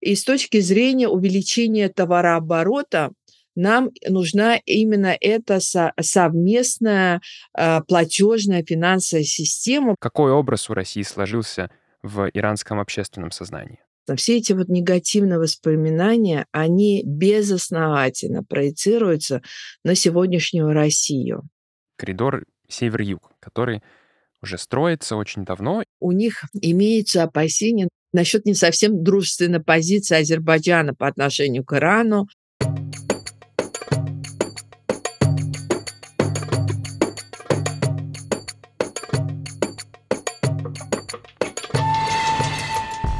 И с точки зрения увеличения товарооборота нам нужна именно эта со совместная, а, платежная финансовая система. Какой образ у России сложился в иранском общественном сознании? Все эти вот негативные воспоминания, они безосновательно проецируются на сегодняшнюю Россию. Коридор север-юг, который уже строится очень давно. У них имеются опасения насчет не совсем дружественной позиции Азербайджана по отношению к Ирану.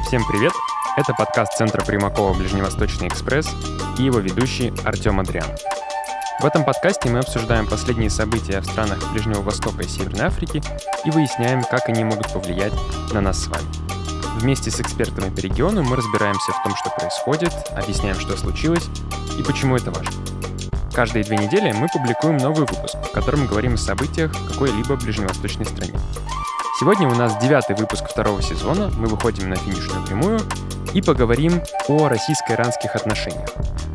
Всем привет! Это подкаст Центра Примакова «Ближневосточный экспресс» и его ведущий Артем Адриан. В этом подкасте мы обсуждаем последние события в странах Ближнего Востока и Северной Африки и выясняем, как они могут повлиять на нас с вами. Вместе с экспертами по региону мы разбираемся в том, что происходит, объясняем, что случилось и почему это важно. Каждые две недели мы публикуем новый выпуск, в котором говорим о событиях какой-либо ближневосточной стране. Сегодня у нас девятый выпуск второго сезона, мы выходим на финишную прямую и поговорим о российско-иранских отношениях,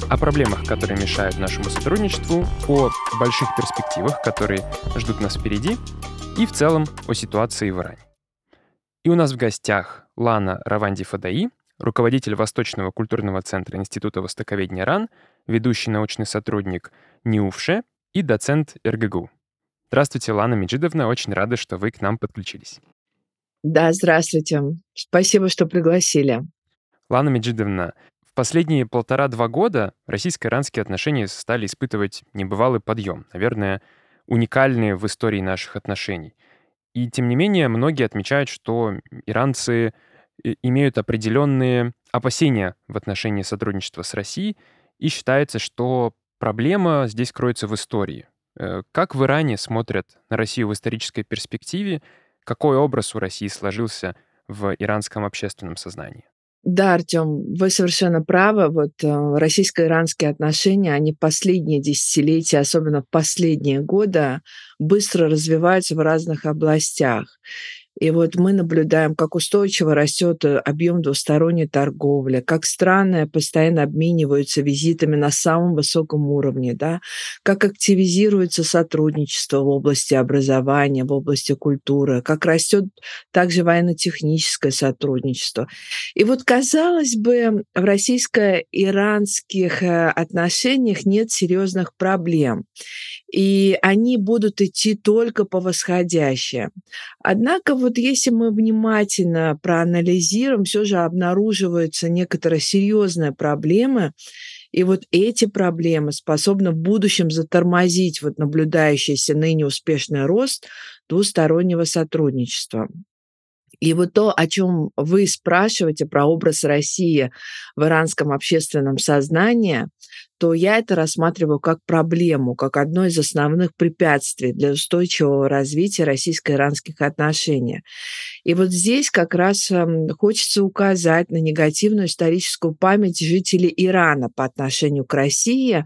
о проблемах, которые мешают нашему сотрудничеству, о больших перспективах, которые ждут нас впереди, и в целом о ситуации в Иране. И у нас в гостях Лана Раванди Фадаи, руководитель Восточного культурного центра Института Востоковедения РАН, ведущий научный сотрудник НИУФШЕ и доцент РГГУ. Здравствуйте, Лана Меджидовна. Очень рада, что вы к нам подключились. Да, здравствуйте. Спасибо, что пригласили. Лана Меджидовна, последние полтора-два года российско-иранские отношения стали испытывать небывалый подъем. Наверное, уникальные в истории наших отношений. И тем не менее, многие отмечают, что иранцы э, имеют определенные опасения в отношении сотрудничества с Россией, и считается, что проблема здесь кроется в истории. Э, как в Иране смотрят на Россию в исторической перспективе? Какой образ у России сложился в иранском общественном сознании? Да, Артем, вы совершенно правы. Вот э, российско-иранские отношения, они последние десятилетия, особенно последние годы, быстро развиваются в разных областях. И вот мы наблюдаем, как устойчиво растет э, объем двусторонней торговли, как страны постоянно обмениваются визитами на самом высоком уровне, да, как активизируется сотрудничество в области образования, в области культуры, как растет также военно-техническое сотрудничество. И вот, казалось бы, в российско-иранских э, отношениях нет серьезных проблем и они будут идти только по восходящей. Однако вот если мы внимательно проанализируем, все же обнаруживаются некоторые серьезные проблемы, и вот эти проблемы способны в будущем затормозить вот наблюдающийся ныне успешный рост двустороннего сотрудничества. И вот то, о чем вы спрашиваете про образ России в иранском общественном сознании, то я это рассматриваю как проблему, как одно из основных препятствий для устойчивого развития российско-иранских отношений. И вот здесь как раз эм, хочется указать на негативную историческую память жителей Ирана по отношению к России,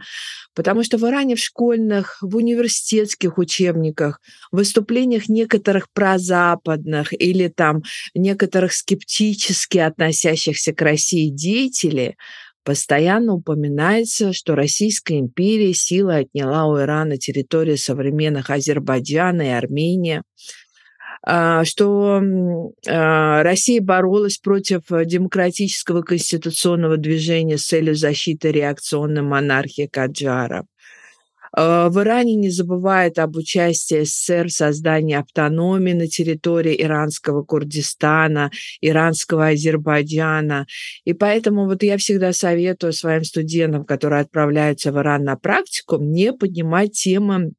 потому что в Иране в школьных, в университетских учебниках, в выступлениях некоторых прозападных или там некоторых скептически относящихся к России деятелей Постоянно упоминается, что Российская империя силой отняла у Ирана территории современных Азербайджана и Армении, а, что а, Россия боролась против демократического конституционного движения с целью защиты реакционной монархии Каджара. Э, в Иране не забывают об участии СССР в создании автономии на территории иранского Курдистана, иранского Азербайджана. И поэтому вот я всегда советую своим студентам, которые отправляются в Иран на практику, не поднимать темы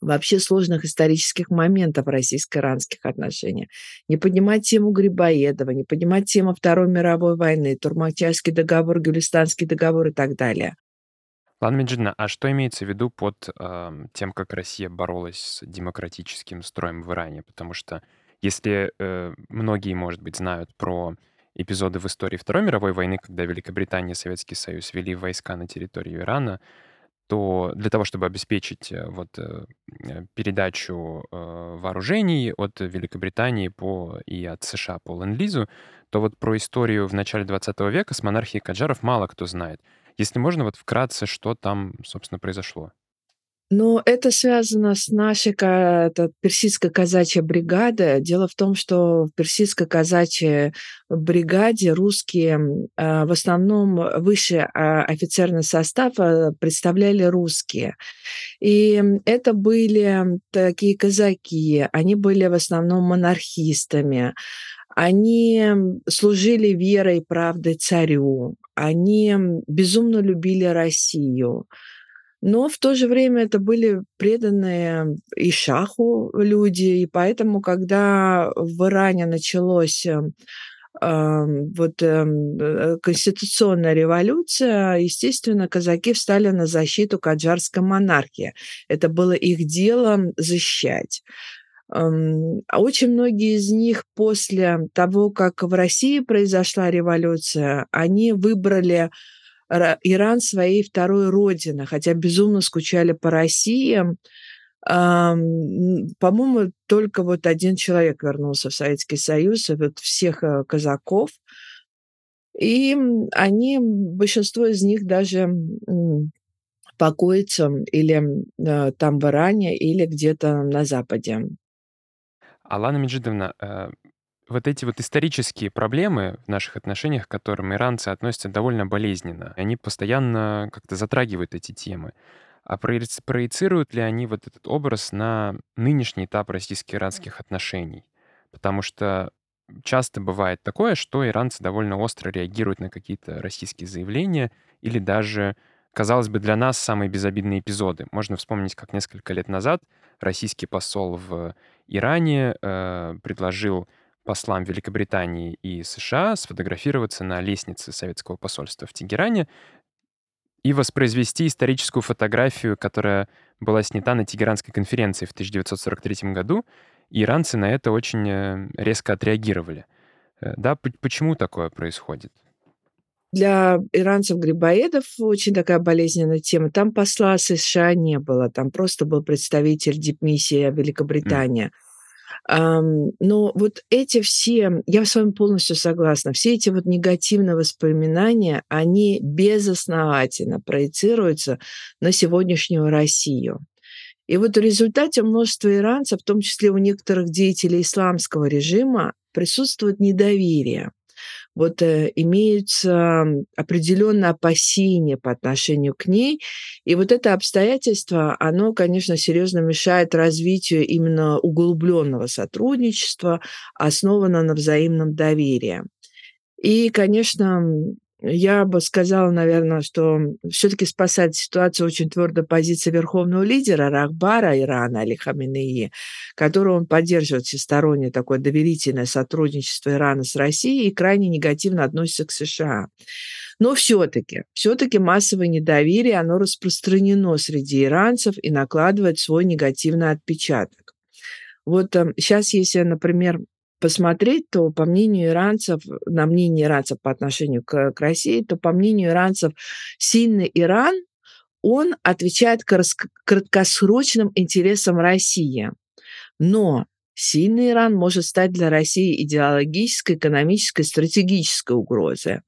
вообще сложных исторических моментов российско-иранских отношений. Не поднимать тему Грибоедова, не поднимать тему Второй мировой войны, Турмачайский договор, Гюлистанский договор и так далее. Ладно, Меджидна, а что имеется в виду под ам, тем, как Россия боролась с демократическим строем в Иране? Потому что если э, многие, может быть, знают про эпизоды в истории Второй мировой войны, когда Великобритания и Советский Союз вели войска на территорию Ирана, то для того, чтобы обеспечить э, вот э, э, передачу э, вооружений от Великобритании по, и от США по Ленд-Лизу, то вот про историю в начале 20 века с монархией Каджаров мало кто знает. Если можно, вот вкратце, что там, собственно, произошло? Ну, это связано с нашей это персидско-казачьей бригадой. Дело в том, что в персидско-казачьей бригаде русские, э, в основном высший, а, офицерный состав, э, представляли русские. И это были такие казаки, они были в основном монархистами, они служили верой и правдой царю, они безумно любили Россию. Но в то же время это были преданные и шаху люди, и поэтому, когда в Иране началось, эм, вот, эм, э, конституционная революция, естественно, казаки встали на защиту каджарской монархии. Это было их делом защищать. А очень многие из них после того, как в России произошла революция, они выбрали Ра Иран своей второй родиной, хотя безумно скучали по России. По-моему, только вот один человек вернулся в Советский Союз, вот всех, э, казаков. И, они, большинство из них даже, покоятся или, э, там в Иране, или где-то на Западе. Алана Меджидовна, э, вот эти вот исторические проблемы в наших отношениях, к которым иранцы относятся довольно болезненно, они постоянно как-то затрагивают эти темы. А проецируют ли они вот этот образ на нынешний этап российско-иранских отношений? Потому что часто бывает такое, что иранцы довольно остро реагируют на какие-то российские заявления или даже, казалось бы, для нас самые безобидные эпизоды. Можно вспомнить, как несколько лет назад российский посол в Иране э, предложил послам Великобритании и США сфотографироваться на лестнице советского посольства в Тегеране и воспроизвести историческую фотографию, которая была снята на Тегеранской конференции в 1943 году. Иранцы на это очень э, резко отреагировали. Э, да, почему такое происходит? Для иранцев-грибоедов очень такая болезненная тема. Там посла США не было, там просто был представитель дипмиссии Великобритании. Mm. Но вот эти все, я с вами полностью согласна, все эти вот негативные воспоминания, они безосновательно проецируются на сегодняшнюю Россию. И вот в результате множество иранцев, в том числе у некоторых деятелей исламского режима, присутствует недоверие вот э, имеются определенные опасения по отношению к ней. И вот это обстоятельство, оно, конечно, серьезно мешает развитию именно углубленного сотрудничества, основанного на взаимном доверии. И, конечно, я бы сказала, наверное, что все-таки спасает ситуацию очень твердая позиция верховного лидера Рахбара Ирана Али Хаминеи, которую он поддерживает всестороннее такое доверительное сотрудничество Ирана с Россией и крайне негативно относится к США. Но все-таки, все-таки массовое недоверие, оно распространено среди иранцев и накладывает свой негативный отпечаток. Вот сейчас, эм, если, например, посмотреть, то по мнению иранцев, на мнение иранцев по отношению к, к России, то по мнению иранцев сильный Иран, он отвечает краткосрочным интересам России. Но сильный Иран может стать для России идеологической, экономической, стратегической угрозой.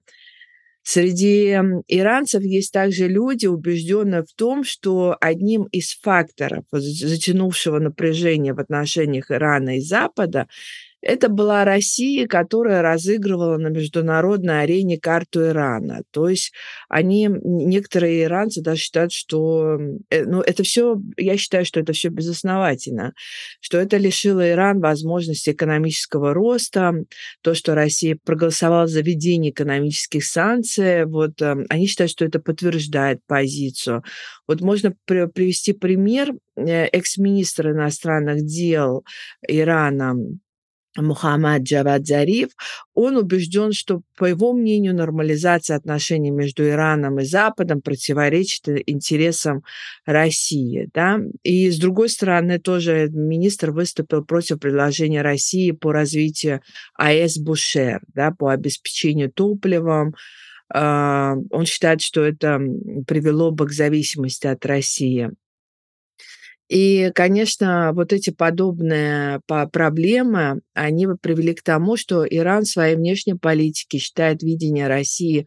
Среди иранцев есть также люди, убежденные в том, что одним из факторов затянувшего напряжения в отношениях Ирана и Запада это была Россия, которая разыгрывала на международной арене карту Ирана. То есть они, некоторые иранцы даже считают, что э, ну, это все, я считаю, что это все безосновательно, что это лишило Иран возможности экономического роста, то, что Россия проголосовала за введение экономических санкций, вот э, они считают, что это подтверждает позицию. Вот можно привести пример э, экс-министра иностранных дел Ирана Мухаммад Джавад Зариф, он убежден, что, по его мнению, нормализация отношений между Ираном и Западом противоречит интересам России. Да? И, с другой стороны, тоже министр выступил против предложения России по развитию АЭС Бушер, да, по обеспечению топливом. А, он считает, что это привело бы к зависимости от России. И, конечно, вот эти подобные по проблемы, они привели к тому, что Иран в своей внешней политике считает видение России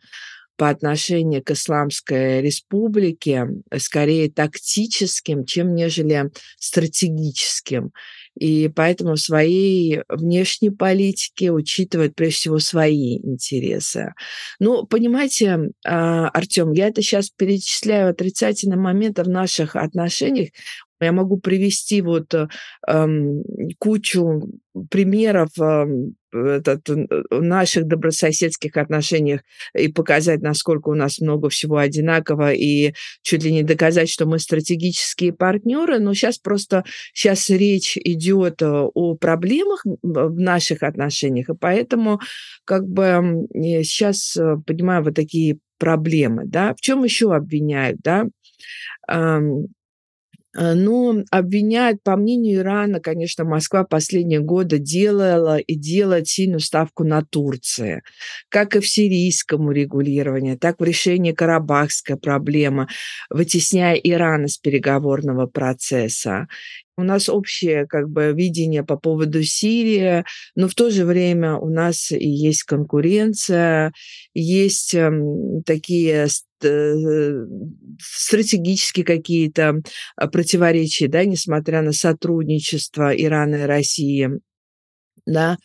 по отношению к Исламской Республике скорее тактическим, чем нежели стратегическим. И поэтому в своей внешней политике учитывает прежде всего свои интересы. Ну, понимаете, а, Артём, я это сейчас перечисляю отрицательные моменты в наших отношениях. Я могу привести вот, эм, кучу примеров, эм, этот, э, наших добрососедских отношениях и показать, насколько у нас много всего одинаково, и чуть ли не доказать, что мы стратегические партнеры. Но сейчас просто сейчас речь идет э, о проблемах в наших отношениях, и поэтому как бы сейчас э, понимаю вот такие проблемы, да. В чем еще обвиняют, да? Э, ну, обвиняют, по мнению Ирана, конечно, Москва последние годы делала и делает сильную ставку на Турцию, как и в сирийском урегулировании, так в решении карабахской проблемы, вытесняя Иран из переговорного процесса. У нас общее как бы видение по поводу Сирии, но в то же время у нас и есть конкуренция, есть эм, такие э, стратегические какие-то а, противоречия, да, несмотря на сотрудничество Ирана и России. Да.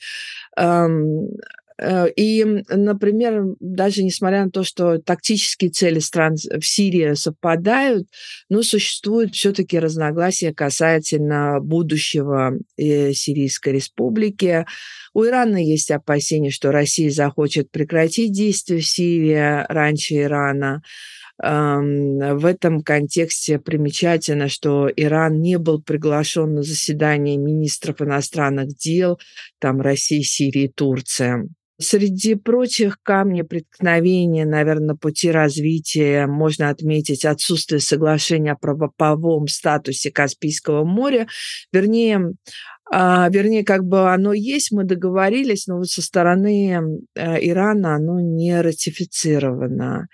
Э, и, например, даже несмотря на то, что тактические цели стран в Сирии совпадают, но существует все-таки разногласия касательно будущего э, Сирийской республики. У Ирана есть опасения, что Россия захочет прекратить действия в Сирии раньше Ирана. В этом контексте примечательно, что Иран не был приглашен на заседание министров иностранных дел там России, Сирии, Турции. Среди прочих камней преткновения, наверное, на пути развития можно отметить отсутствие соглашения о правоповом статусе Каспийского моря. Вернее, а, вернее, как бы оно есть, мы договорились, но вот со стороны э, Ирана оно не ратифицировано.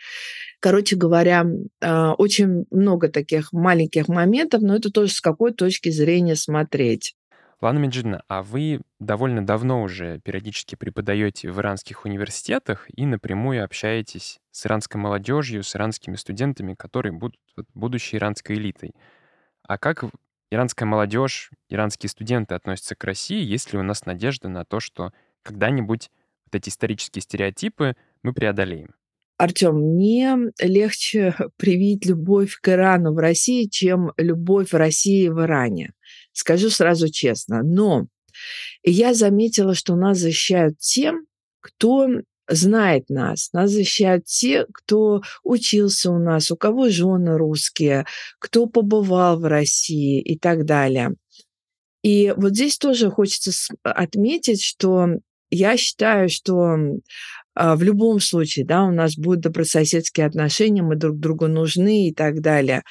Короче говоря, а, очень много таких маленьких моментов, но это тоже с какой точки зрения смотреть. Лана Меджидовна, а вы довольно давно уже периодически преподаете в иранских университетах и напрямую общаетесь с иранской молодежью, с иранскими студентами, которые будут будущей иранской элитой. А как иранская молодежь, иранские студенты относятся к России? Есть ли у нас надежда на то, что когда-нибудь вот эти исторические стереотипы мы преодолеем? Артём, мне легче привить любовь к Ирану в России, чем любовь в России в Иране. Скажу сразу честно. Но я заметила, что нас защищают тем, кто знает нас. Нас защищают те, кто учился у нас, у кого жены русские, кто побывал в России и так далее. И вот здесь тоже хочется отметить, что я считаю, что а, в любом случае, да, у нас будут добрососедские отношения, мы друг другу нужны и так далее.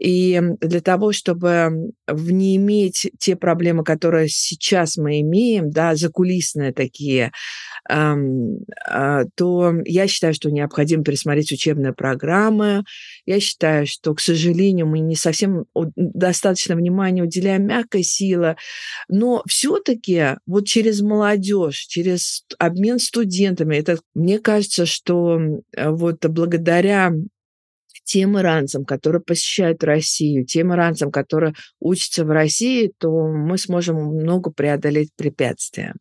И для того, чтобы не иметь те проблемы, которые сейчас мы имеем, да, закулисные такие, э, то я считаю, что необходимо пересмотреть учебные программы. Я считаю, что, к сожалению, мы не совсем достаточно внимания уделяем мягкой силе, но все-таки вот через молодежь, через обмен студентами, это, мне кажется, что вот благодаря тем иранцам, которые посещают Россию, тем иранцам, которые учатся в России, то мы сможем много преодолеть препятствия.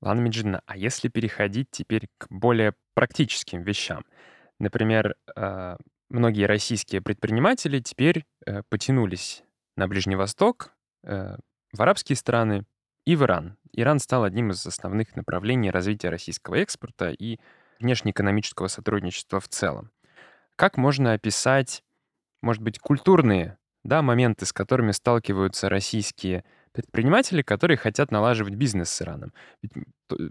Лана Меджидовна, а если переходить теперь к более практическим вещам? Например, а, многие российские предприниматели теперь э, потянулись на Ближний Восток, э, в арабские страны и в Иран. Иран стал одним из основных направлений развития российского экспорта и внешнеэкономического сотрудничества в целом. Как можно описать, может быть, культурные да, моменты, с которыми сталкиваются российские предприниматели, которые хотят налаживать бизнес с Ираном. Ведь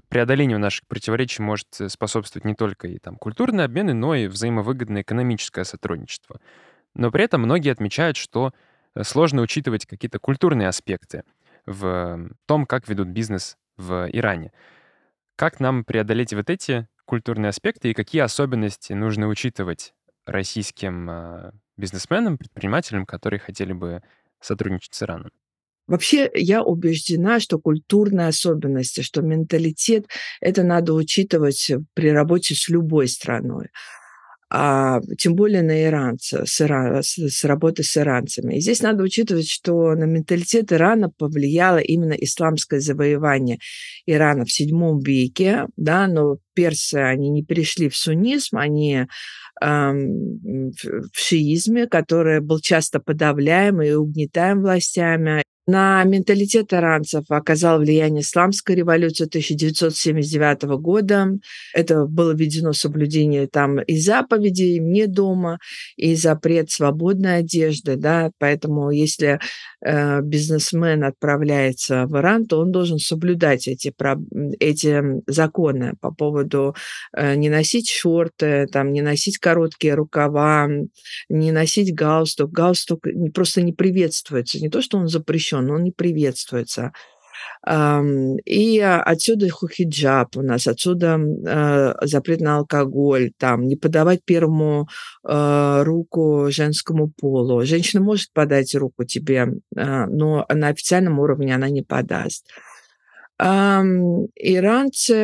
преодолению наших противоречий может э, способствовать не только и там культурные обмены, но и взаимовыгодное экономическое сотрудничество. Но при этом многие отмечают, что э, сложно учитывать какие-то культурные аспекты в том, как ведут бизнес в Иране. Как нам преодолеть вот эти культурные аспекты и какие особенности нужно учитывать российским а, бизнесменам, предпринимателям, которые хотели бы сотрудничать с Ираном? Вообще, я убеждена, что культурные особенности, что менталитет- это надо учитывать при работе с любой страной а тем более на иранца, с, Ира, с, с работы с иранцами. И здесь надо учитывать, что на менталитет Ирана повлияло именно исламское завоевание Ирана в VII веке, да, но персы, они не перешли в суннизм, они в шиизме, который был часто подавляем и угнетаем властями. На менталитет иранцев оказал влияние исламская революция 1979 года. Это было введено соблюдение там и заповедей «не дома», и запрет свободной одежды. Да? Поэтому если э, бизнесмен отправляется в Иран, то он должен соблюдать эти, эти законы по поводу э, не носить шорты, там, не носить короткие рукава, не носить галстук. Галстук просто не приветствуется. Не то, что он запрещен, но он не приветствуется. И отсюда хиджаб у нас, отсюда э, запрет на алкоголь, там, не подавать первому э, руку женскому полу. Женщина может подать руку тебе, но на официальном уровне она не подаст. Иранцы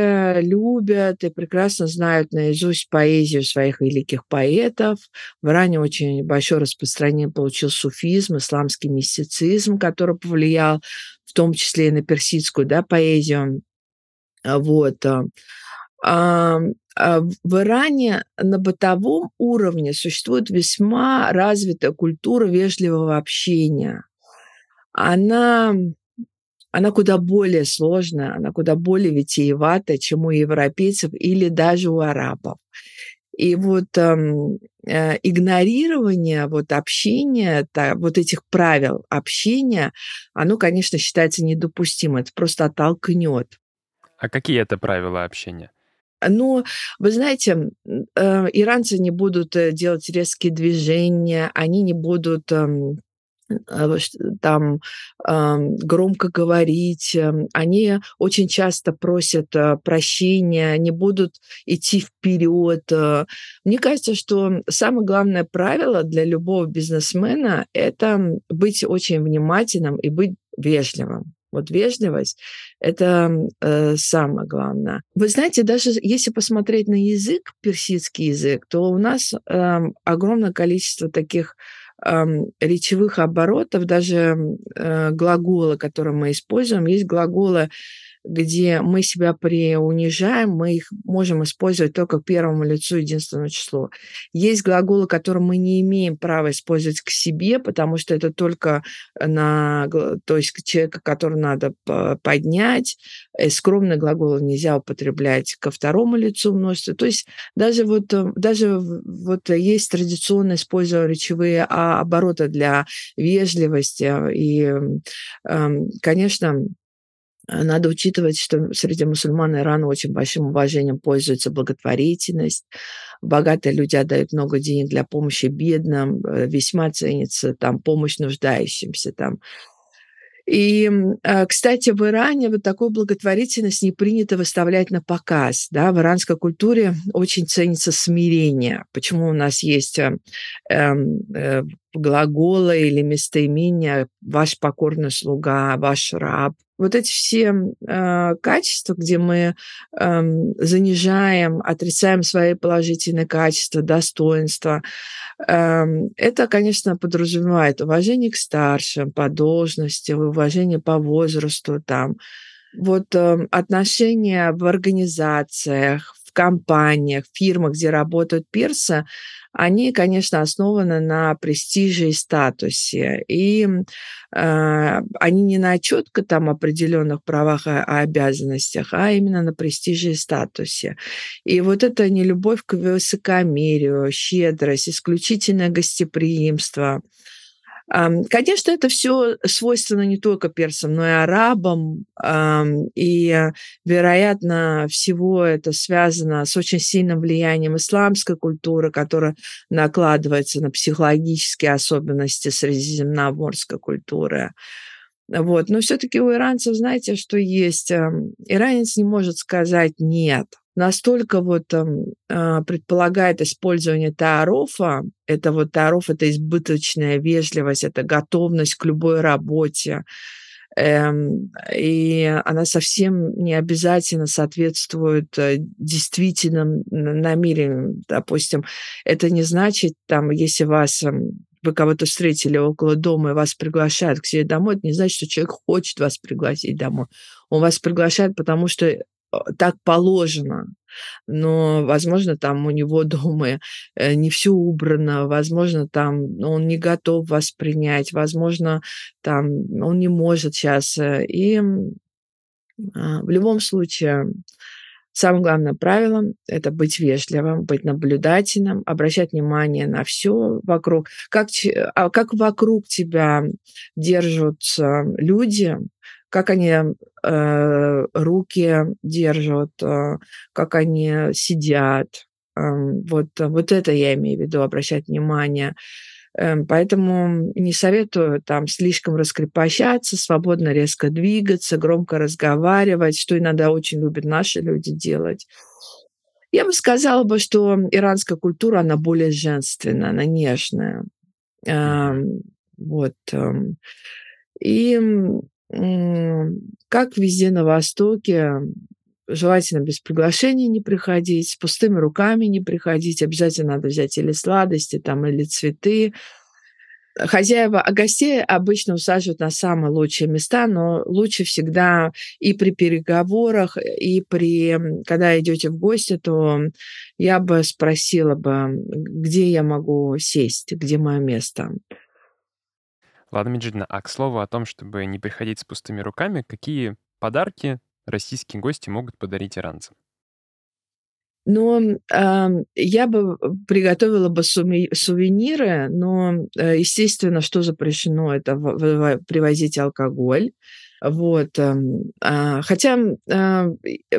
любят и прекрасно знают наизусть поэзию своих великих поэтов. В Иране очень большое распространение получил суфизм, исламский мистицизм, который повлиял в том числе и на персидскую да, поэзию. Вот. А в Иране на бытовом уровне существует весьма развитая культура вежливого общения. Она она куда более сложная, она куда более витиеватая, чем у европейцев или даже у арабов. И вот эм, э, игнорирование вот общения, та, вот этих правил общения, оно, конечно, считается недопустимым. Это просто оттолкнет. А какие это правила общения? Ну, вы знаете, э, иранцы не будут э, делать резкие движения, они не будут Э, там громко говорить. Эм, они очень часто просят э, прощения, не будут идти вперед. Э. Мне кажется, что самое главное правило для любого бизнесмена – это быть очень внимательным и быть вежливым. Вот вежливость – это э, самое главное. Вы знаете, даже если посмотреть на язык, персидский язык, то у нас э, огромное количество таких речевых оборотов, даже э, глаголы, которые мы используем, есть глаголы где мы себя преунижаем, мы их можем использовать только к первому лицу единственному числу. Есть глаголы, которые мы не имеем права использовать к себе, потому что это только на, то есть человека, который надо поднять. И скромные глаголы нельзя употреблять ко второму лицу множества. То есть даже вот, э, даже вот есть традиционно использование речевые обороты для вежливости. И, конечно, Э, надо учитывать, что среди мусульман Ирана очень большим уважением пользуется благотворительность. Богатые люди отдают много денег для помощи бедным, э, весьма ценится там помощь нуждающимся. Там. И, э, кстати, в Иране вот такую благотворительность не принято выставлять на показ. Да? В иранской культуре очень ценится смирение. Почему у нас есть э, э, глаголы или местоимения «ваш покорный слуга», «ваш раб», вот эти все э, качества, где мы э, занижаем, отрицаем свои положительные качества, достоинства, э, это, конечно, подразумевает уважение к старшим по должности, уважение по возрасту, там, вот э, отношения в организациях, компаниях, фирмах, где работают персы, они, конечно, основаны на престиже и статусе. И э, они не на четко там определенных правах и обязанностях, а именно на престиже и статусе. И вот это не любовь к высокомерию, щедрость, исключительное гостеприимство – Конечно, это все свойственно не только персам, но и арабам. И, вероятно, всего это связано с очень сильным влиянием исламской культуры, которая накладывается на психологические особенности средиземноморской культуры. Вот. Но все-таки у иранцев, знаете, что есть? Эм, иранец не может сказать «нет». Настолько вот э, предполагает использование таарофа. Это вот таароф – это избыточная вежливость, это готовность к любой работе. Эм, и она совсем не обязательно соответствует э, действительным намерениям. Допустим, это не значит, там, если вас вы кого-то встретили около дома и вас приглашают к себе домой, это не значит, что человек хочет вас пригласить домой. Он вас приглашает, потому что э, так положено. Но, возможно, там у него дома э, не все убрано, возможно, там он не готов вас принять, возможно, там он не может сейчас. Э, и а, в любом случае Самое главное правило – это быть вежливым, быть наблюдательным, обращать внимание на все вокруг. Как, а как вокруг тебя держатся люди, как они э, руки держат, э, как они сидят. Э, вот, вот это я имею в виду, обращать внимание. Эм, поэтому не советую там слишком раскрепощаться, свободно резко двигаться, громко разговаривать, что иногда очень любят наши люди делать. Я бы сказала бы, что иранская культура, она более женственная, она нежная. Mm-hmm. Вот. Эм, и как везде на Востоке, желательно без приглашения не приходить, с пустыми руками не приходить, обязательно надо взять или сладости, там, или цветы. Хозяева, а гостей обычно усаживают на самые лучшие места, но лучше всегда и при переговорах, и при, когда идете в гости, то я бы спросила бы, где я могу сесть, где мое место. Ладно, Меджидна, а к слову о том, чтобы не приходить с пустыми руками, какие подарки российские гости могут подарить иранцам? Но э, я бы приготовила бы сувениры, но, э, естественно, что запрещено, это привозить алкоголь. Вот. Эм, а, хотя, а,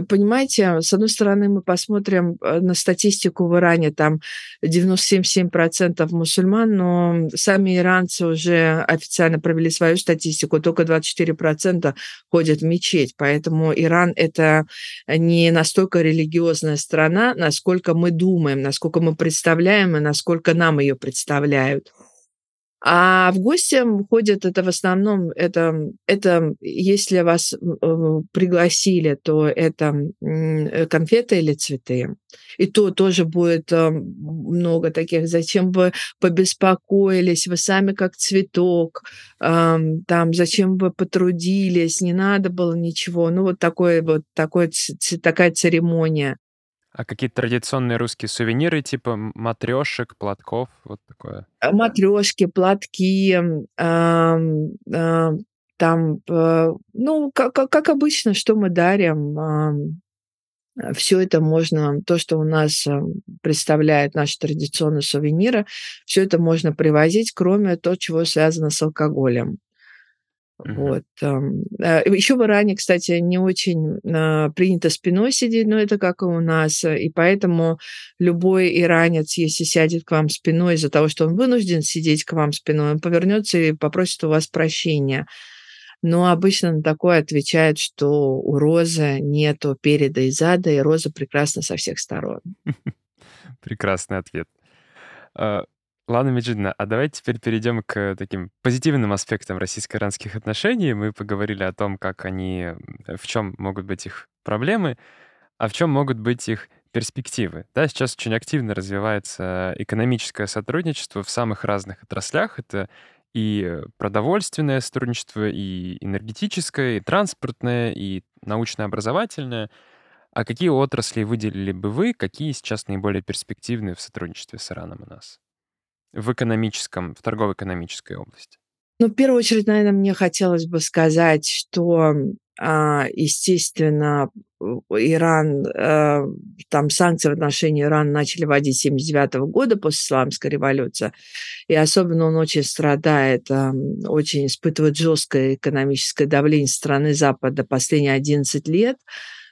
понимаете, с одной стороны, мы посмотрим э, на статистику в Иране, там 97,7% мусульман, но сами иранцы уже официально провели свою статистику, только 24% ходят в мечеть. Поэтому Иран – это не настолько религиозная страна, насколько мы думаем, насколько мы представляем и насколько нам ее представляют. А в гости ходят это в основном, это, это если вас э, пригласили, то это э, конфеты или цветы. И то тоже будет э, много таких, зачем вы побеспокоились, вы сами как цветок, там, зачем вы потрудились, не надо было ничего. Ну, вот такой вот такой, такая церемония. А какие-то традиционные русские сувениры, типа матрешек, платков, вот такое? А, Матрешки, платки, а, а, там, э, ну, как, как обычно, что мы дарим, все это можно, то, что у нас представляет наши традиционные сувениры, все это можно привозить, кроме того, чего связано с алкоголем. Вот. Э, Еще в Иране, кстати, не очень а, принято спиной сидеть, но это как и у нас. И поэтому любой иранец, если сядет к вам спиной из-за того, что он вынужден сидеть к вам спиной, он повернется и попросит у вас прощения. Но обычно на такое отвечает, что у розы нету переда и зада, и роза прекрасна со всех сторон. Прекрасный ответ. Ладно, Меджидна, а давайте теперь перейдем к таким позитивным аспектам российско-иранских отношений. Мы поговорили о том, как они, в чем могут быть их проблемы, а в чем могут быть их перспективы. Да, сейчас очень активно развивается экономическое сотрудничество в самых разных отраслях. Это и продовольственное сотрудничество, и энергетическое, и транспортное, и научно-образовательное. А какие отрасли выделили бы вы, какие сейчас наиболее перспективные в сотрудничестве с Ираном у нас? В экономическом, в торгово-экономической области? Ну, в первую очередь, наверное, мне хотелось бы сказать, что, а, естественно, Иран, э, там санкции в отношении Ирана начали вводить с 1979 года после исламской революции, и особенно он очень страдает, очень испытывает жесткое экономическое давление страны Запада последние 11 лет.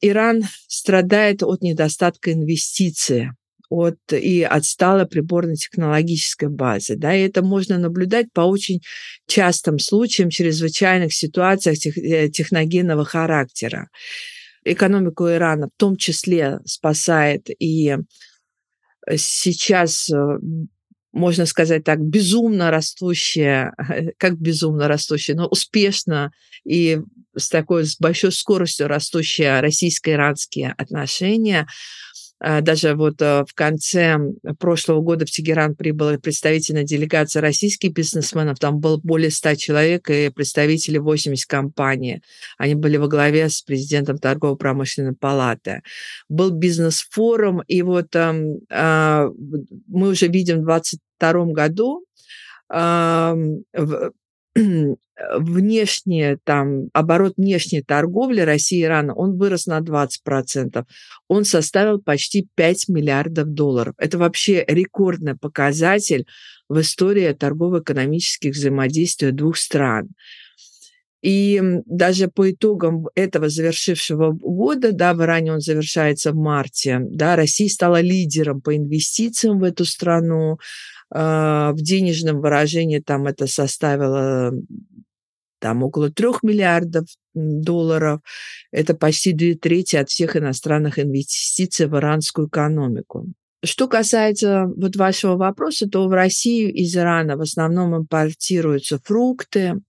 Иран страдает от недостатка инвестиций от и отсталой приборно-технологической базы. Да, и это можно наблюдать по очень частым случаям чрезвычайных ситуациях тех, э, техногенного характера. Экономику Ирана в том числе спасает и сейчас можно сказать так, безумно растущая, как безумно растущая, но успешно и с такой, с большой скоростью растущие российско-иранские отношения. А, даже вот э, в конце прошлого года в Тегеран прибыла представительная делегация российских бизнесменов. Там было более 100 человек и представители 80 компаний. Они были во главе с президентом торгово-промышленной палаты. Был бизнес-форум, и вот а, мы уже видим в 2022 году внешне, там, оборот внешней торговли России и Ирана, он вырос на 20%. Он составил почти 5 миллиардов долларов. Это вообще рекордный показатель в истории торгово-экономических взаимодействий двух стран. И даже по итогам этого завершившего года, да, в Иране он завершается в марте, да, Россия стала лидером по инвестициям в эту страну. А, в денежном выражении там это составило там около трех миллиардов долларов. Это почти две трети от всех иностранных инвестиций в иранскую экономику. Что касается вот вашего вопроса, то в Россию из Ирана в основном импортируются фрукты,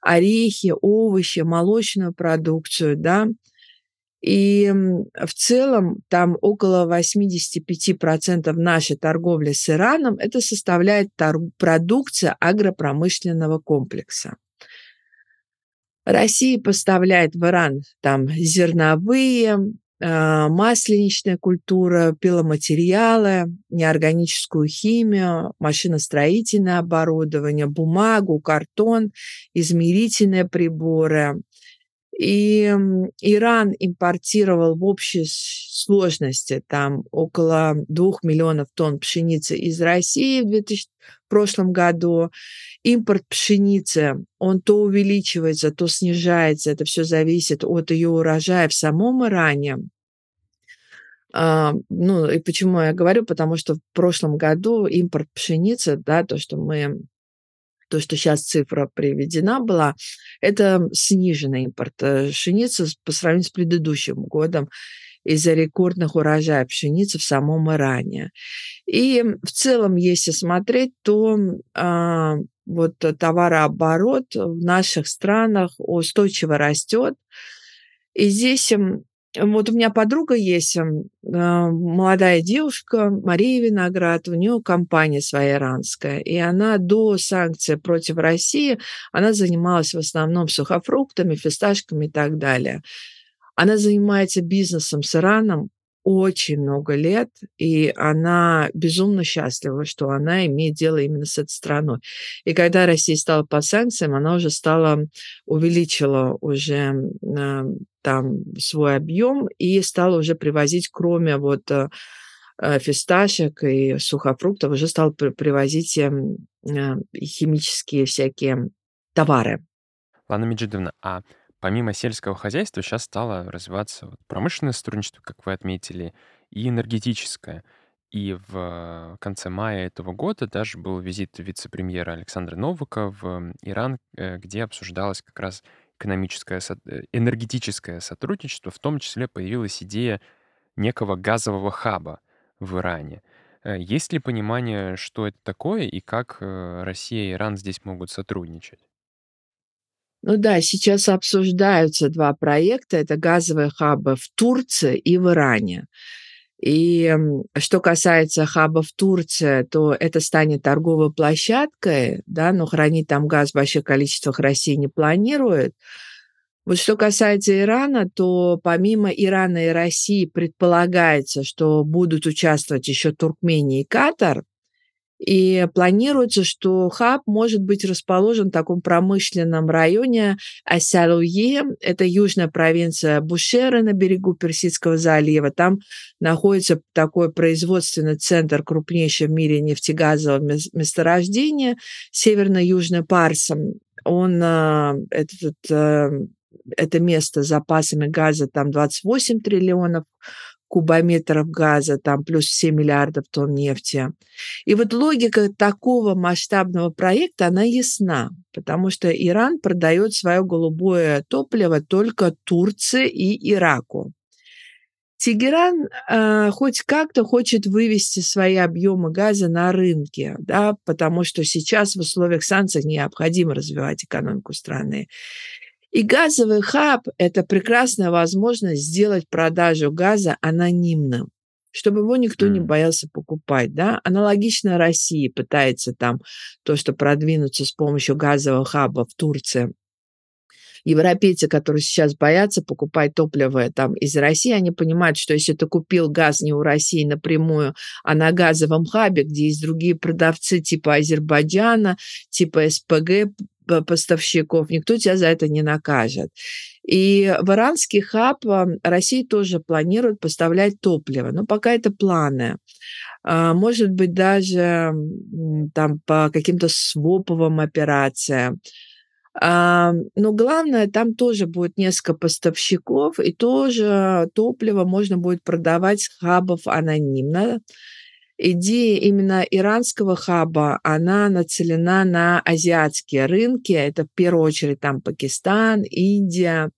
орехи, овощи, молочную продукцию, да, и в целом там около 85% нашей торговли с Ираном это составляет продукция агропромышленного комплекса. Россия поставляет в Иран там зерновые, а, масленичная культура, пиломатериалы, неорганическую химию, машиностроительное оборудование, бумагу, картон, измерительные приборы, и Иран импортировал в общей сложности там около двух миллионов тонн пшеницы из России в 2000 в прошлом году. Импорт пшеницы, он то увеличивается, то снижается. Это все зависит от ее урожая в самом Иране. А, ну, и почему я говорю? Потому что в прошлом году импорт пшеницы, да, то, что мы то, что сейчас цифра приведена была, это сниженный импорт э, пшеницы по сравнению с предыдущим годом из-за рекордных урожаев пшеницы в самом Иране. И в целом, если смотреть, то а, вот товарооборот в наших странах устойчиво растет. И здесь вот у меня подруга есть, а, молодая девушка, Мария Виноград, у нее компания своя иранская, и она до санкций против России, она занималась в основном сухофруктами, фисташками и так далее. Она занимается бизнесом с Ираном очень много лет, и она безумно счастлива, что она имеет дело именно с этой страной. И когда Россия стала по санкциям, она уже стала, увеличила уже э, там свой объем и стала уже привозить, кроме вот э, э фисташек и сухофруктов, уже стала привозить э, химические всякие товары. Лана Меджидовна, а Помимо сельского хозяйства сейчас стало развиваться промышленное сотрудничество, как вы отметили, и энергетическое. И в конце мая этого года даже был визит вице-премьера Александра Новака в Иран, э, где обсуждалось как раз экономическое, э, энергетическое сотрудничество. В том числе появилась идея некого газового хаба в Иране. Э, есть ли понимание, что это такое и как Россия и Иран здесь могут сотрудничать? Ну да, сейчас обсуждаются два проекта. Это газовые хабы в Турции и в Иране. И что касается хаба в Турции, то это станет торговой площадкой, да, но хранить там газ в больших количествах России не планирует. Вот что касается Ирана, то помимо Ирана и России предполагается, что будут участвовать еще Туркмения и Катар. И планируется, что хаб может быть расположен в таком промышленном районе Асялуе. Это южная провинция Бушера на берегу Персидского залива. Там находится такой производственный центр, крупнейший в мире нефтегазового месторождения, северно-южный Парс. Он, а, этот, а, это место с запасами газа, там 28 триллионов кубометров газа, там плюс 7 миллиардов тонн нефти. И вот логика такого масштабного проекта, она ясна, потому что Иран продает свое голубое топливо только Турции и Ираку. Тегеран э, хоть как-то хочет вывести свои объемы газа на рынке, да, потому что сейчас в условиях санкций необходимо развивать экономику страны. И газовый хаб – это прекрасная возможность сделать продажу газа анонимным чтобы его никто не боялся покупать, да. Аналогично России пытается там то, что продвинуться с помощью газового хаба в Турции. Европейцы, которые сейчас боятся покупать топливо там из России, они понимают, что если ты купил газ не у России напрямую, а на газовом хабе, где есть другие продавцы типа Азербайджана, типа СПГ, поставщиков, никто тебя за это не накажет. И в иранский хаб а, Россия тоже планирует поставлять топливо, но пока это планы. А, может быть, даже там по каким-то своповым операциям. А, но главное, там тоже будет несколько поставщиков, и тоже топливо можно будет продавать с хабов анонимно идея именно иранского хаба, она нацелена на азиатские рынки. Это в первую очередь там Пакистан, Индия.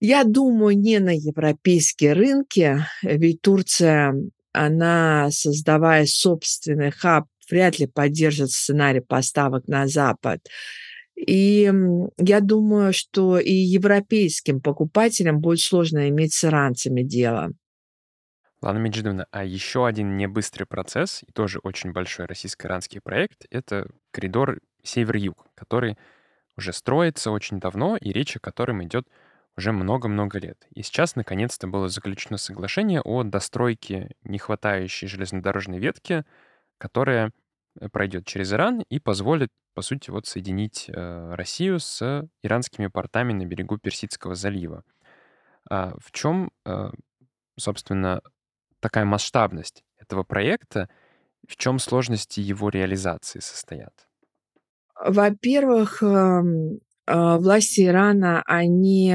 Я думаю, не на европейские рынки, ведь Турция, она, создавая собственный хаб, вряд ли поддержит сценарий поставок на Запад. И я думаю, что и европейским покупателям будет сложно иметь с иранцами дело. Лана Меджидовна, а еще один небыстрый процесс и тоже очень большой российско-иранский проект — это коридор север-юг, который уже строится очень давно, и речь о котором идет уже много-много лет. И сейчас, наконец-то, было заключено соглашение о достройке нехватающей железнодорожной ветки, которая э, пройдет через Иран и позволит, по сути, вот соединить э, Россию с иранскими портами на берегу Персидского залива. А в чем, э, собственно, такая масштабность этого проекта? В чем сложности его реализации состоят? Во-первых, эм, э, власти Ирана, они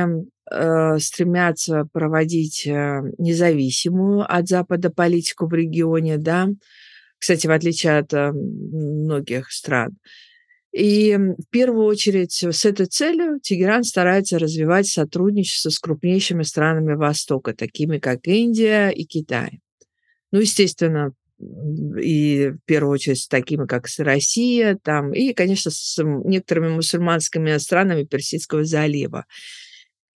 э, стремятся проводить э, независимую от Запада политику в регионе, да, кстати, в отличие от многих стран. И в первую очередь с этой целью Тегеран старается развивать сотрудничество с крупнейшими странами Востока, такими как Индия и Китай. Ну, естественно, и в первую очередь с такими, как Россия, там, и, конечно, с некоторыми мусульманскими странами Персидского залива.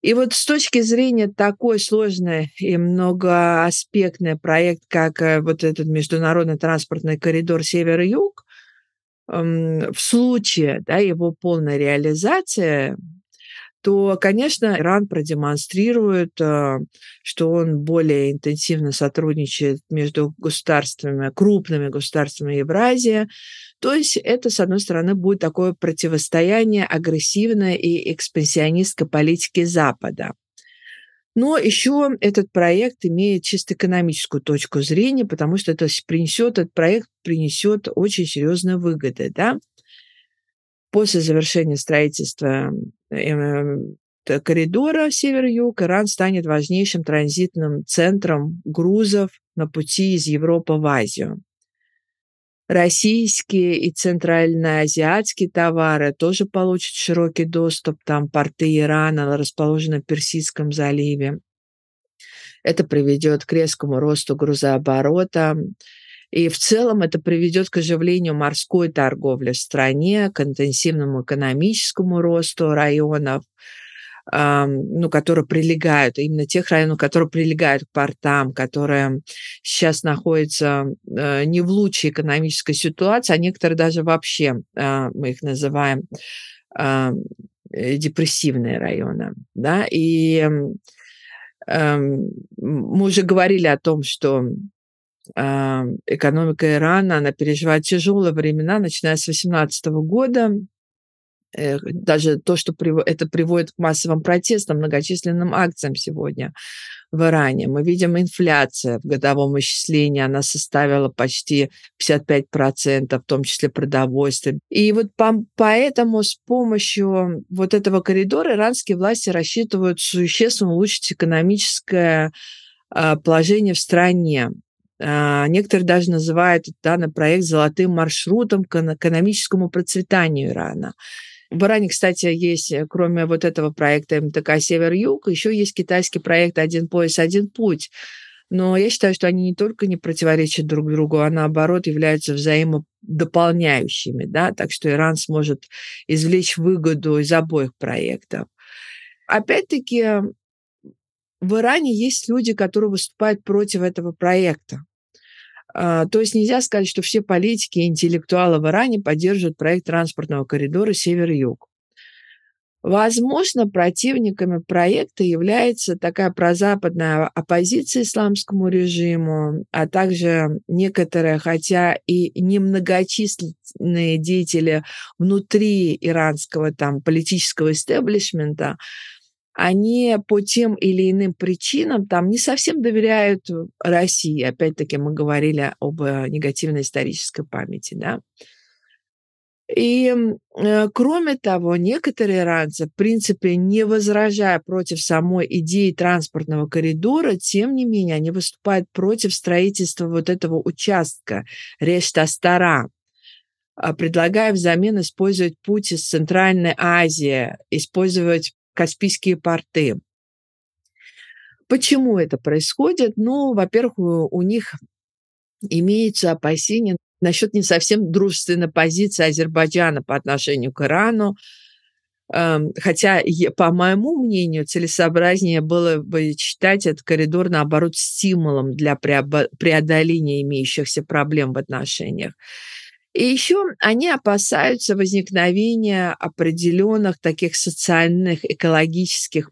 И вот с точки зрения такой сложный и многоаспектный проект, как э, вот этот международный транспортный коридор север-юг, в случае да, его полной реализации, то, конечно, Иран продемонстрирует, э, что он более интенсивно сотрудничает между государствами, крупными государствами Евразии. То есть это, с одной стороны, будет такое противостояние агрессивной и экспансионистской политики Запада. Но еще этот проект имеет чисто экономическую точку зрения, потому что это принесет, этот проект принесет очень серьезные выгоды. Да? После завершения строительства эм, коридора север-юг Иран станет важнейшим транзитным центром грузов на пути из Европы в Азию. Российские и центральноазиатские товары тоже получат широкий доступ. Там порты Ирана расположены в Персидском заливе. Это приведет к резкому росту грузооборота, и в целом это приведет к оживлению морской торговли в стране, к интенсивному экономическому росту районов, ну, которые прилегают, именно тех районов, которые прилегают к портам, которые сейчас находятся э, не в лучшей экономической ситуации, а некоторые даже вообще, а, мы их называем э, депрессивные районы. Да? И мы уже говорили о том, что а, экономика Ирана, она переживает тяжелые времена, начиная с 2018 года. Даже то, что это приводит к массовым протестам, многочисленным акциям сегодня в Иране. Мы видим инфляция в годовом исчислении, она составила почти 55%, в том числе продовольствие. И вот поэтому с помощью вот этого коридора иранские власти рассчитывают существенно улучшить экономическое а, положение в стране. А, некоторые даже называют данный проект золотым маршрутом к экономическому процветанию Ирана. В Иране, кстати, есть, э, кроме вот этого проекта МТК «Север-Юг», еще есть китайский проект «Один пояс, один путь». Но я считаю, что они не только не противоречат друг другу, а наоборот являются взаимодополняющими. Да? Так что Иран сможет извлечь выгоду из обоих проектов. Опять-таки, в Иране есть люди, которые выступают против этого проекта. А, то есть нельзя сказать, что все политики и интеллектуалы в Иране поддерживают проект транспортного коридора север-юг. Возможно, противниками проекта является такая прозападная оппозиция исламскому режиму, а также некоторые, хотя и немногочисленные деятели внутри иранского там, политического истеблишмента, они по тем или иным причинам там не совсем доверяют России. Опять-таки мы говорили об э, негативной исторической памяти, да. И э, кроме того, некоторые иранцы, в принципе, не возражая против самой идеи транспортного коридора, тем не менее, они выступают против строительства вот этого участка Рештастара, а, предлагая взамен использовать путь из Центральной Азии, использовать Каспийские порты. Почему это происходит? Ну, во-первых, у них имеются опасения насчет не совсем дружественной позиции Азербайджана по отношению к Ирану. Эм, хотя, по моему мнению, целесообразнее было бы считать этот коридор, наоборот, стимулом для преодоления имеющихся проблем в отношениях. И еще они опасаются возникновения определенных таких социальных, экологических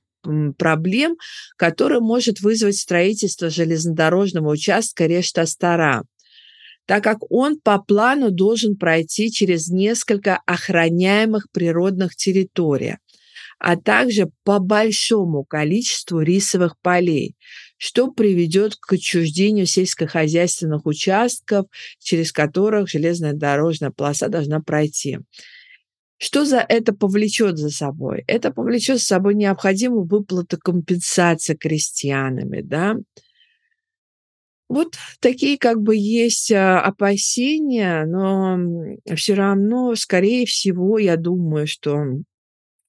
проблем, которые может вызвать строительство железнодорожного участка Рештастара, так как он по плану должен пройти через несколько охраняемых природных территорий, а также по большому количеству рисовых полей, что приведет к отчуждению сельскохозяйственных участков, через которых железная дорожная полоса должна пройти. Что за это повлечет за собой? Это повлечет за собой необходимую выплату компенсации крестьянами, да, вот такие как бы есть а, опасения, но все равно, скорее всего, я думаю, что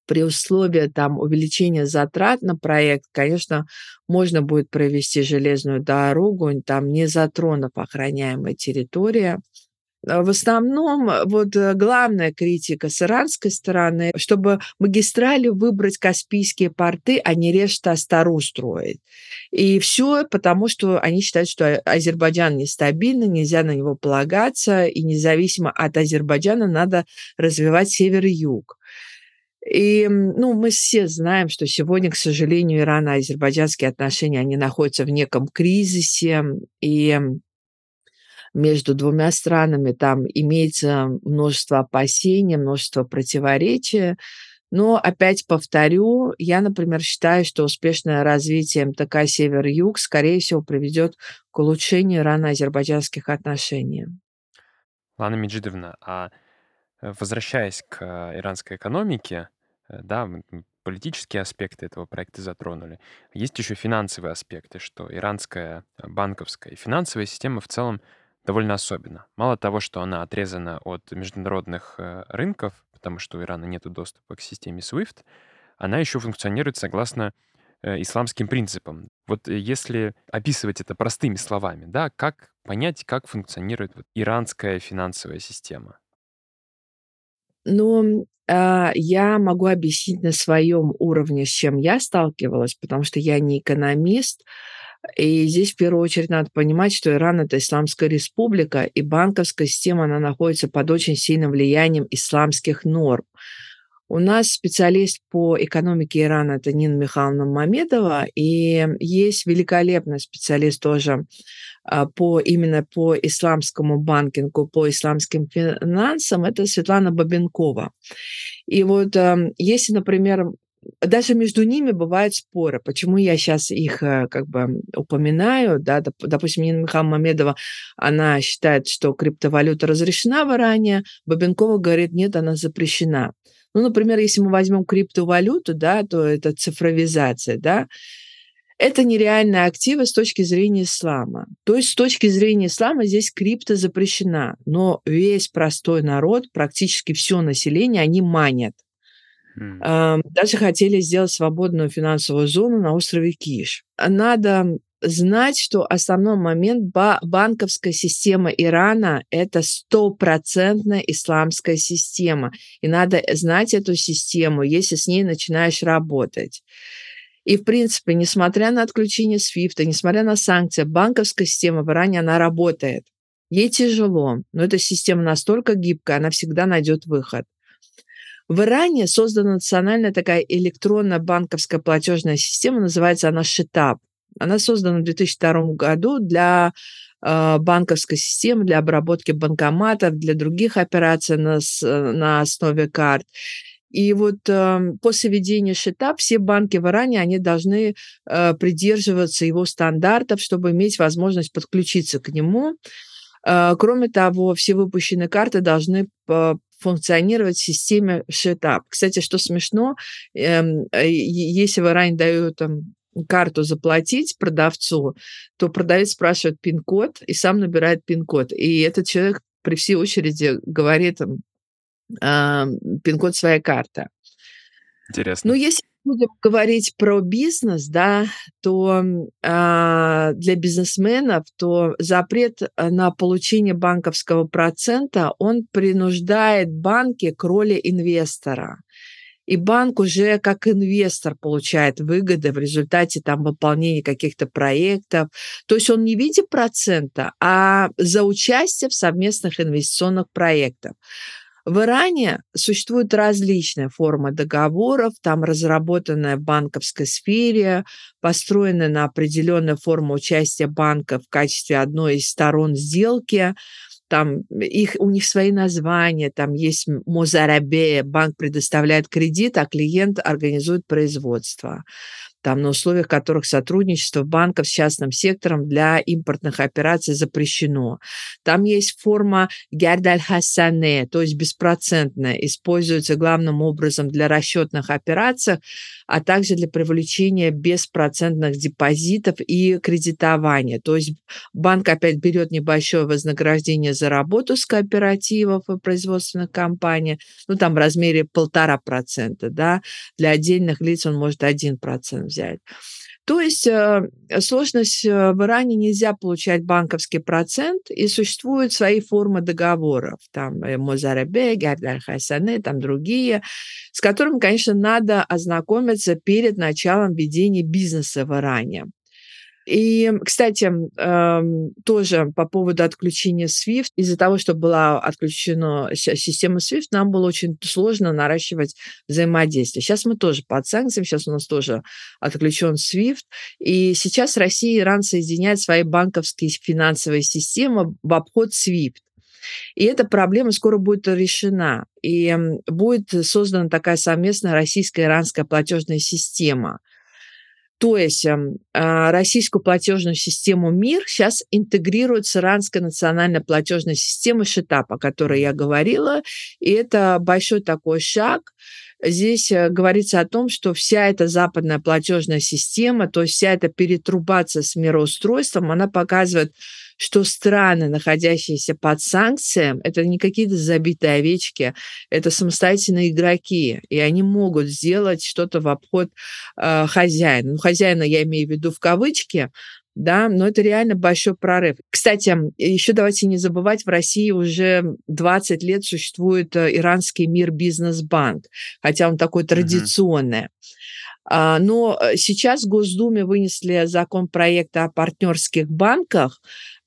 при условии там увеличения затрат на проект, конечно, можно будет провести железную дорогу, там не затронув охраняемые территории. А в основном вот э, главная критика с иранской стороны, чтобы магистрали выбрать Каспийские порты, а не решта Астару строить. И все потому, что они считают, что Азербайджан нестабильный, нельзя на него полагаться, и независимо от Азербайджана надо развивать север и ну, мы все знаем, что сегодня, к сожалению, Иран и азербайджанские отношения, они находятся в неком кризисе, и между двумя странами там имеется множество опасений, множество противоречий. Но опять повторю, я, например, считаю, что успешное развитие МТК «Север-Юг», скорее всего, приведет к улучшению ирано-азербайджанских отношений. Лана Меджидовна, а э, возвращаясь к э, иранской экономике, Э, да, политические аспекты этого проекта затронули. Есть еще финансовые аспекты, что иранская э, банковская и финансовая система в целом довольно особенна. Мало того, что она отрезана от международных э, рынков, потому что у Ирана нет доступа к системе SWIFT, она еще функционирует согласно исламским принципам. Вот если описывать это простыми словами, да, как понять, как функционирует иранская финансовая система? А, я могу объяснить на своем уровне, с чем я сталкивалась, потому что я не экономист. И здесь в первую очередь надо понимать, что Иран– это исламская республика, и банковская система, она находится под очень сильным влиянием исламских норм. У нас специалист по экономике Ирана– это Нина Михайловна Мамедова, и есть великолепный специалист тоже а, по, именно по исламскому банкингу, по исламским финансам, это Светлана Бабенкова. И вот если, например, даже между ними бывают споры. Почему я сейчас их э, как бы упоминаю? Да, допустим, Нина Михайловна Мамедова, она считает, что криптовалюта разрешена в Иране, Бабенкова говорит, нет, она запрещена. Ну, например, если мы возьмем криптовалюту, да, то это цифровизация, да, Это нереальные активы с точки зрения ислама. То есть с точки зрения ислама здесь крипто запрещена, но весь простой народ, практически все население, они манят. Mm. Даже хотели сделать свободную финансовую зону на острове Киш. Надо знать, что основной момент банковская система Ирана – это стопроцентная исламская система. И надо знать эту систему, если с ней начинаешь работать. И, в принципе, несмотря на отключение SWIFT, несмотря на санкции, банковская система в Иране, она работает. Ей тяжело, но эта система настолько гибкая, она всегда найдет выход. В Иране создана национальная такая электронная банковская платежная система, называется она Шитап. Она создана в 2002 году для э, банковской системы, для обработки банкоматов, для других операций на, на основе карт. И вот э, после введения счета все банки в Иране, они должны э, придерживаться его стандартов, чтобы иметь возможность подключиться к нему. Э, кроме того, все выпущенные карты должны э, функционировать в системе Шитап. Кстати, что смешно, эм, э, если в Иране дают там, карту заплатить продавцу, то продавец спрашивает пин-код и сам набирает пин-код. И этот человек при всей очереди говорит пин-код своей карты. Интересно. Ну, если будем говорить про бизнес, да, то э, для бизнесменов, то запрет на получение банковского процента, он принуждает банки к роли инвестора. И банк уже как инвестор получает выгоды в результате там выполнения каких-то проектов. То есть он не в виде процента, а за участие в совместных инвестиционных проектах. В Иране существуют различные формы договоров, там разработанная в банковской сфере, построенная на определенную форму участия банка в качестве одной из сторон сделки. Там их, у них свои названия, там есть Мозарабе, банк предоставляет кредит, а клиент организует производство там, на условиях которых сотрудничество банков с частным сектором для импортных операций запрещено. Там есть форма гярдаль-хасане, то есть беспроцентная, используется главным образом для расчетных операций, а также для привлечения беспроцентных депозитов и кредитования. То есть банк опять берет небольшое вознаграждение за работу с кооперативов и производственных компаний, ну там в размере полтора процента, да, для отдельных лиц он может один процент взять. То есть э, сложность э, в Иране нельзя получать банковский процент, и существуют свои формы договоров, там э, Мозарабе, Гардаль Хасане, там другие, с которыми, конечно, надо ознакомиться перед началом ведения бизнеса в Иране. И, кстати, эм, тоже по поводу отключения SWIFT, из-за того, что была отключена система SWIFT, нам было очень сложно наращивать взаимодействие. Сейчас мы тоже под санкциями, сейчас у нас тоже отключен SWIFT, и сейчас Россия и Иран соединяют свои банковские финансовые системы в обход SWIFT. И эта проблема скоро будет решена. И будет создана такая совместная российско-иранская платежная система – то есть эм, а, российскую платежную систему МИР сейчас интегрирует с иранской национальной платежной системой ШИТАП, о которой я говорила. И это большой такой шаг. Здесь э, говорится о том, что вся эта западная платежная система, то есть вся эта перетрубация с мироустройством, она показывает, что страны, находящиеся под санкциями, это не какие-то забитые овечки, это самостоятельные игроки, и они могут сделать что-то в обход э, хозяина. Ну, хозяина я имею в виду в кавычки, да, но это реально большой прорыв. Кстати, еще давайте не забывать, в России уже 20 лет существует э, иранский мир бизнес-банк, хотя он такой традиционный. Uh-huh. Но э, сейчас в Госдуме вынесли законопроект о партнерских банках,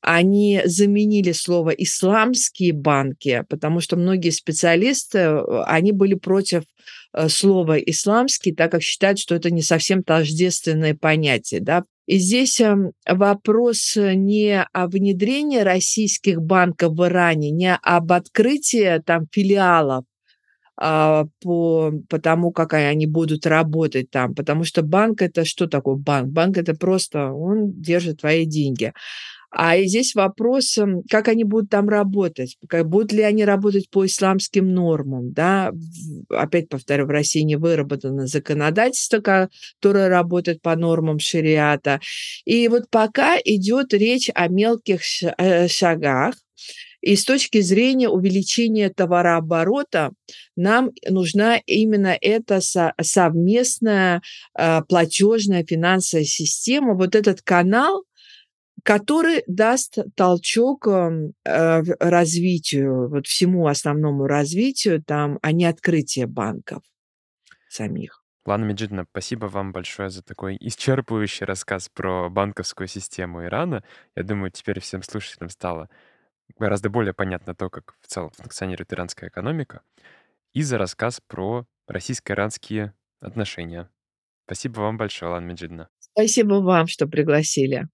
они заменили слово «исламские банки», потому что многие специалисты, э, они были против э, слова «исламский», так как считают, что это не совсем тождественное понятие. Да? И здесь эм, вопрос не о внедрении российских банков в Иране, не об открытии там филиалов, а, по, по тому, как они будут работать там. Потому что банк это что такое банк? Банк это просто он держит твои деньги. А здесь вопрос, м, как они будут там работать, будут ли они работать по исламским нормам, да. Опять повторю, в России не выработано законодательство, которое работает по нормам шариата. И вот пока идет речь о мелких э, шагах, и с точки зрения увеличения товарооборота нам нужна именно эта со совместная, а, платежная финансовая система, вот этот канал, который даст толчок, ам, э, развитию, вот всему основному развитию там, а не открытие банков самих. Лана Меджидовна, спасибо вам большое за такой исчерпывающий рассказ про банковскую систему Ирана. Я думаю, теперь всем слушателям стало гораздо более понятно то, как в целом функционирует иранская экономика, и за рассказ про российско-иранские отношения. Спасибо вам большое, Лана Меджидовна. Спасибо вам, что пригласили.